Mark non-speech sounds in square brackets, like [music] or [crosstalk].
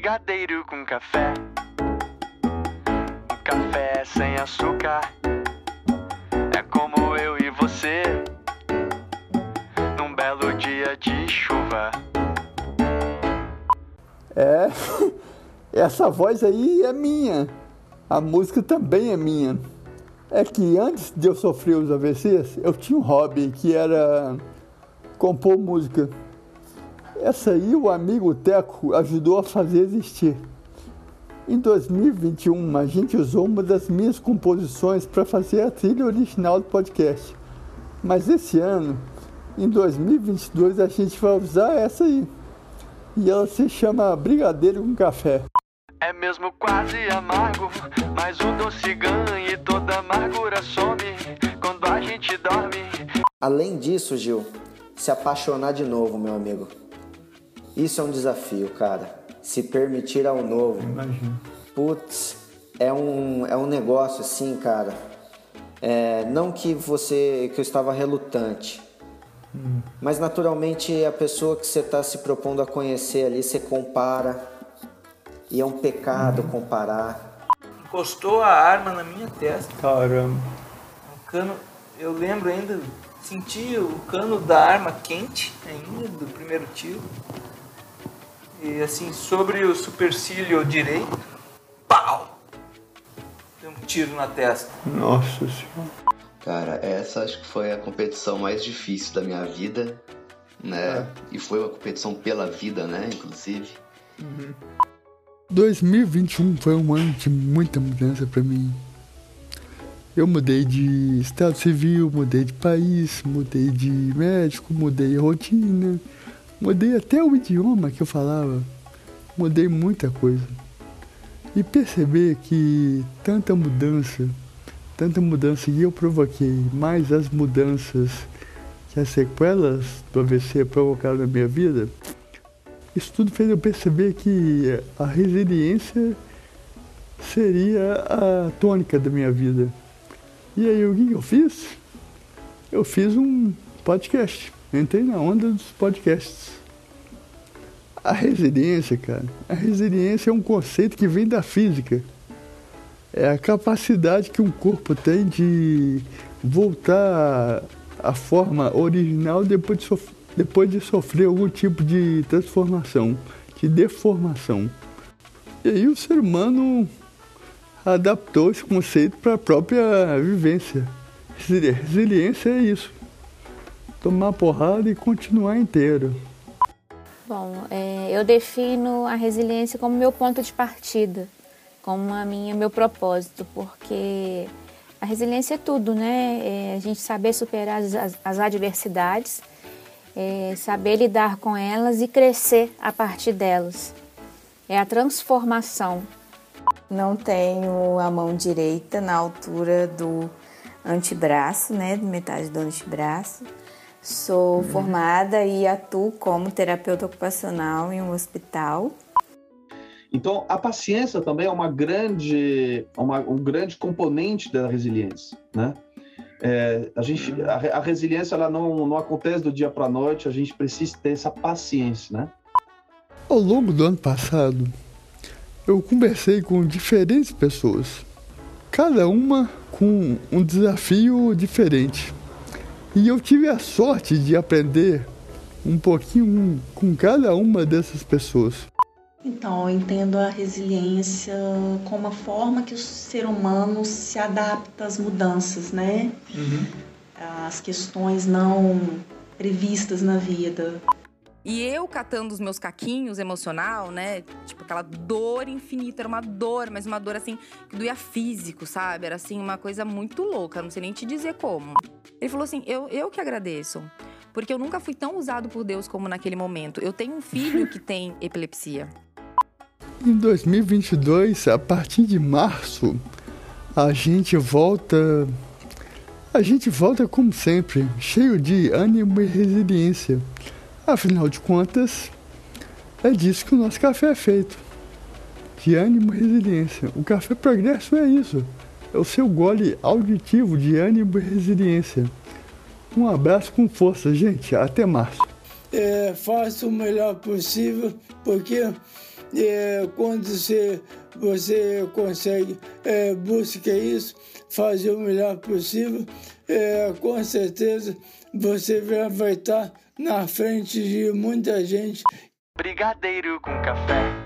brigadeiro com café. Um café sem açúcar. É como eu e você. Num belo dia de chuva. É, [laughs] essa voz aí é minha. A música também é minha. É que antes de eu sofrer os AVCs, eu tinha um hobby que era compor música. Essa aí o amigo Teco ajudou a fazer existir. Em 2021, a gente usou uma das minhas composições para fazer a trilha original do podcast. Mas esse ano, em 2022, a gente vai usar essa aí. E ela se chama Brigadeiro com Café. É mesmo quase amargo, mas o doce ganha e toda amargura some quando a gente dorme. Além disso, Gil, se apaixonar de novo, meu amigo. Isso é um desafio, cara. Se permitir ao novo. Imagina. Putz, é um, é um negócio assim, cara. É, não que você que eu estava relutante, mas naturalmente a pessoa que você está se propondo a conhecer ali, você compara e é um pecado comparar. Encostou a arma na minha testa. Caramba. O cano, eu lembro ainda, senti o cano da arma quente ainda do primeiro tiro. E assim, sobre o supercílio direito, pau! Deu um tiro na testa. Nossa senhora. Cara, essa acho que foi a competição mais difícil da minha vida, né? E foi uma competição pela vida, né? Inclusive. 2021 foi um ano de muita mudança para mim. Eu mudei de estado civil, mudei de país, mudei de médico, mudei rotina, mudei até o idioma que eu falava, mudei muita coisa. E perceber que tanta mudança, tanta mudança que eu provoquei, mais as mudanças que as sequelas do AVC provocaram na minha vida, isso tudo fez eu perceber que a resiliência seria a tônica da minha vida. E aí o que eu fiz? Eu fiz um podcast. Entrei na onda dos podcasts. A resiliência, cara, a resiliência é um conceito que vem da física. É a capacidade que um corpo tem de voltar à forma original depois de, sof- depois de sofrer algum tipo de transformação, de deformação. E aí o ser humano adaptou esse conceito para a própria vivência. Resili- Resiliência é isso. Tomar porrada e continuar inteiro. Bom, é, eu defino a resiliência como meu ponto de partida, como a minha, meu propósito, porque a resiliência é tudo, né? É a gente saber superar as, as- adversidades, é saber lidar com elas e crescer a partir delas. É a transformação. Não tenho a mão direita na altura do antebraço, né, de metade do antebraço. Sou formada e atuo como terapeuta ocupacional em um hospital. Então, a paciência também é uma grande, uma- um grande componente da resiliência, né? É, a, gente, a, re- a resiliência ela não, não acontece do dia para a noite, a gente precisa ter essa paciência, né? Ao longo do ano passado, eu conversei com diferentes pessoas, cada uma com um desafio diferente. E eu tive a sorte de aprender um pouquinho com cada uma dessas pessoas. Então, eu entendo a resiliência como a forma que o ser humano se adapta às mudanças, né? Às questões não previstas na vida. E eu catando os meus caquinhos emocional, né? Tipo, aquela dor infinita. Era uma dor, mas uma dor assim, que doía físico, sabe? Era assim, uma coisa muito louca. Não sei nem te dizer como. Ele falou assim: eu, eu que agradeço. Porque eu nunca fui tão usado por Deus como naquele momento. Eu tenho um filho que tem epilepsia. Em 2022, a partir de março, a gente volta. A gente volta como sempre, cheio de ânimo e resiliência. Afinal de contas, é disso que o nosso café é feito. De ânimo e resiliência. O café progresso é isso. É o seu gole auditivo de ânimo e resiliência. Um abraço com força, gente. Até março. é, faço o melhor possível, porque é, quando você, você consegue, é, busca isso, fazer o melhor possível, é, com certeza você vai estar na frente de muita gente. Brigadeiro com café.